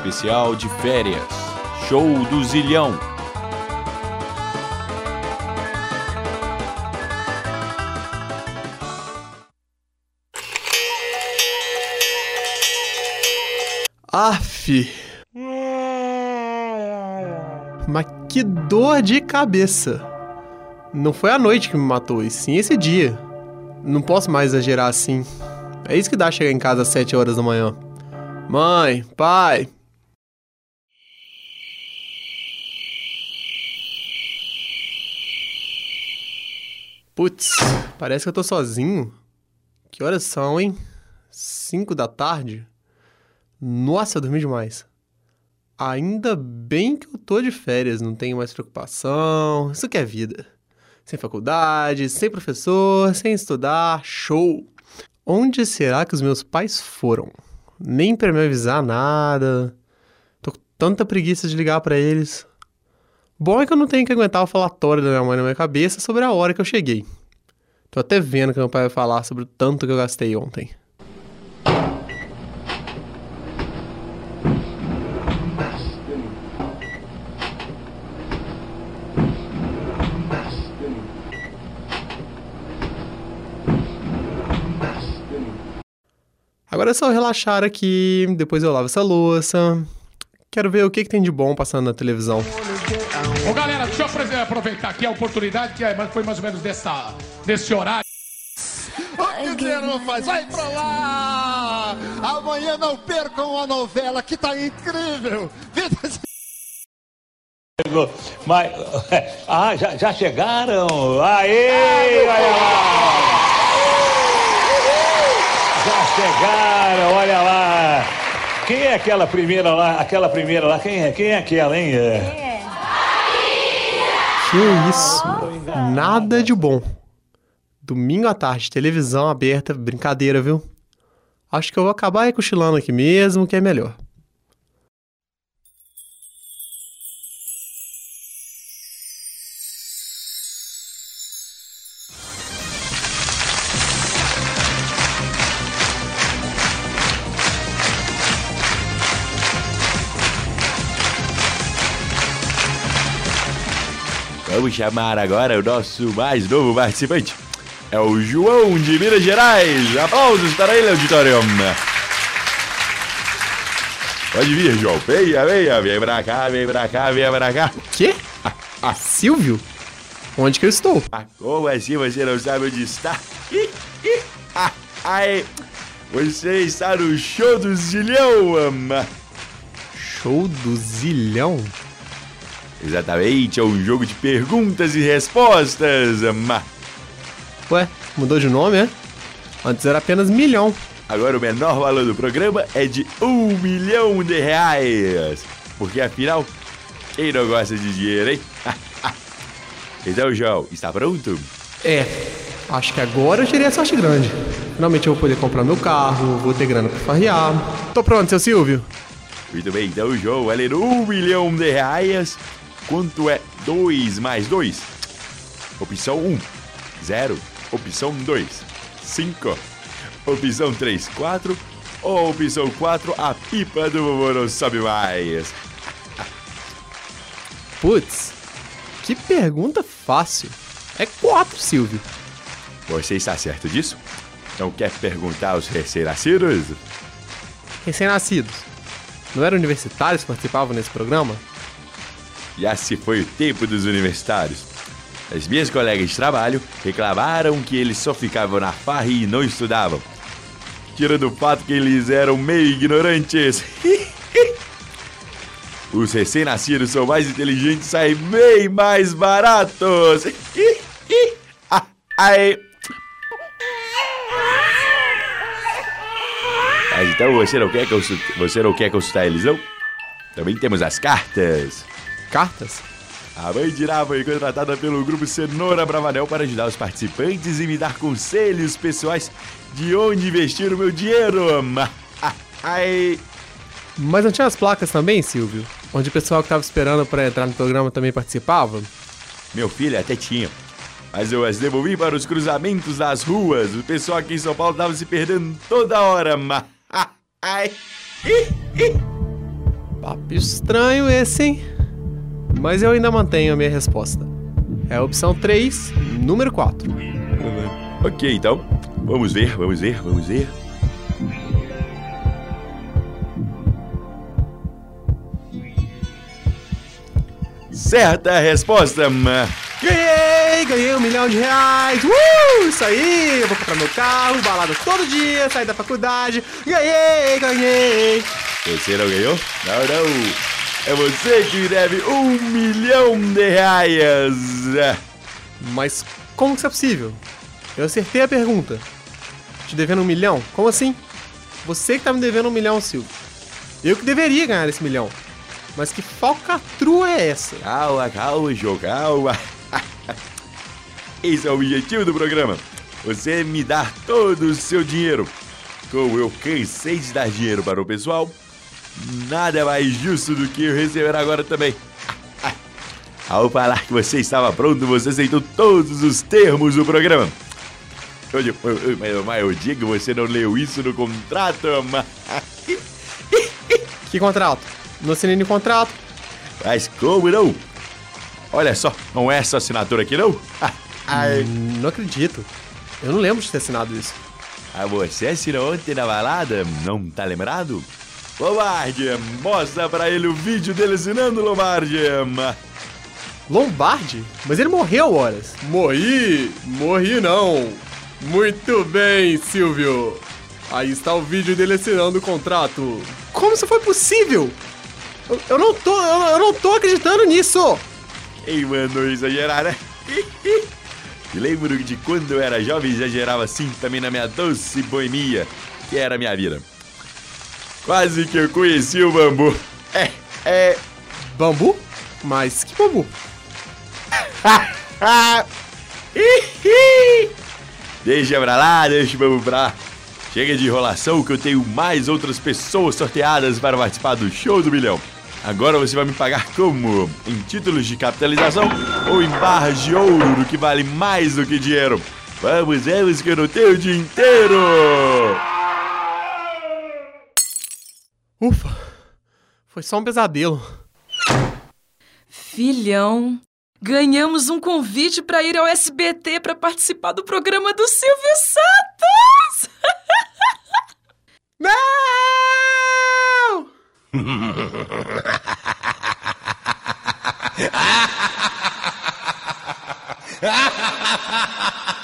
especial de férias. Show do Zilhão. Aff. Mas que dor de cabeça. Não foi a noite que me matou, e sim esse dia. Não posso mais exagerar assim. É isso que dá chegar em casa às 7 horas da manhã. Mãe, pai. Putz, parece que eu tô sozinho. Que horas são, hein? 5 da tarde? Nossa, eu dormi demais. Ainda bem que eu tô de férias, não tenho mais preocupação. Isso que é vida. Sem faculdade, sem professor, sem estudar, show! Onde será que os meus pais foram? Nem para me avisar nada. Tô com tanta preguiça de ligar para eles. Bom é que eu não tenho que aguentar o falatório da minha mãe na minha cabeça sobre a hora que eu cheguei. Tô até vendo que meu pai vai falar sobre o tanto que eu gastei ontem. Agora é só relaxar aqui, depois eu lavo essa louça. Quero ver o que, que tem de bom passando na televisão. Ô galera, deixa eu aproveitar aqui a oportunidade, que é, foi mais ou menos dessa, desse horário. O que você não faz? Vai pra lá! Amanhã não percam a novela que tá incrível! Vida Mas, ah, já, já chegaram? Aê! Olha lá! Já chegaram, olha lá. Quem é aquela primeira lá? Aquela primeira lá, quem é? Quem é aquela, hein? É. Que isso? Nada de bom. Domingo à tarde, televisão aberta, brincadeira, viu? Acho que eu vou acabar cochilando aqui mesmo, que é melhor. Vamos chamar agora o nosso mais novo participante. É o João de Minas Gerais. Aplausos para ele, auditório. Pode vir, João. Venha, venha. Vem pra cá, vem pra cá, vem pra cá. Quê? Ah, ah, Silvio? Onde que eu estou? Ah, como assim você não sabe onde está? Ih, ih, ah, ai. Você está no show do Zilhão, ama. Show do Zilhão? Exatamente, é um jogo de perguntas e respostas, ama. Ué, mudou de nome, é? Antes era apenas milhão. Agora o menor valor do programa é de um milhão de reais. Porque afinal, quem não gosta de dinheiro, hein? então, João, está pronto? É, acho que agora eu tirei a sorte grande. Finalmente eu vou poder comprar meu carro, vou ter grana pra farrear. Tô pronto, seu Silvio. Muito bem, então, João, valendo um milhão de reais. Quanto é 2 mais 2? Opção 1, um, 0. Opção 2, 5. Opção 3, 4. Ou opção 4, a pipa do vovô não sobe mais. Putz, que pergunta fácil. É 4, Silvio. Você está certo disso? Não quer perguntar aos recém-nascidos? Recém-nascidos? Não eram universitários que participavam nesse programa? Já se foi o tempo dos universitários. As minhas colegas de trabalho reclamaram que eles só ficavam na farra e não estudavam. Tirando o fato que eles eram meio ignorantes. Os recém-nascidos são mais inteligentes e saem bem mais baratos. Mas então você não quer consultar, você não quer consultar eles não? Também temos as cartas. Cartas? A mãe de Ná foi contratada pelo grupo Cenoura Bravanel para ajudar os participantes e me dar conselhos pessoais de onde investir o meu dinheiro. Ai. Mas não tinha as placas também, Silvio? Onde o pessoal que estava esperando para entrar no programa também participava? Meu filho até tinha. Mas eu as devolvi para os cruzamentos das ruas. O pessoal aqui em São Paulo estava se perdendo toda hora. Ai. Papo estranho esse, hein? Mas eu ainda mantenho a minha resposta. É a opção 3, número 4. Ok, então. Vamos ver, vamos ver, vamos ver. Certa resposta. ma. Ganhei! Ganhei um milhão de reais! Uh! Isso aí! Eu vou comprar meu carro, balada todo dia, sair da faculdade. Ganhei! Ganhei! Você não ganhou? Não, não. É você que deve um milhão de reais. Mas como que isso é possível? Eu acertei a pergunta. Te devendo um milhão? Como assim? Você que tá me devendo um milhão, Silvio. Eu que deveria ganhar esse milhão. Mas que falcatrua é essa? Calma, calma, João, calma. Esse é o objetivo do programa. Você me dar todo o seu dinheiro. Como eu cansei de dar dinheiro para o pessoal, nada mais justo do que receber agora também. Ao falar que você estava pronto, você aceitou todos os termos do programa. Eu, eu, eu, mas, eu digo, você não leu isso no contrato, mas... Que contrato? Não assinei nenhum contrato. Mas como não? Olha só, não é essa assinatura aqui não? Ai, Hum, Não acredito. Eu não lembro de ter assinado isso. ah, você assinou ontem na balada? Não tá lembrado? Lombardi, mostra pra ele o vídeo dele assinando, Lombardi. Lombardi? Mas ele morreu, horas. Morri! Morri não! Muito bem, Silvio! Aí está o vídeo dele assinando o contrato. Como isso foi possível? Eu, eu não tô. Eu, eu não tô acreditando nisso! Ei, mano, exagerar, né? Me lembro de quando eu era jovem exagerava assim também na minha doce boemia, que era a minha vida. Quase que eu conheci o bambu. É, é. Bambu? Mas que bambu? Deixa pra lá, deixa o bambu pra lá. Chega de enrolação que eu tenho mais outras pessoas sorteadas para participar do show do milhão. Agora você vai me pagar como? Em títulos de capitalização ou em barras de ouro que vale mais do que dinheiro? Vamos, vamos que eu não tenho o dia inteiro! Ufa! Foi só um pesadelo. Filhão, ganhamos um convite para ir ao SBT para participar do programa do Silvio Santos! Não!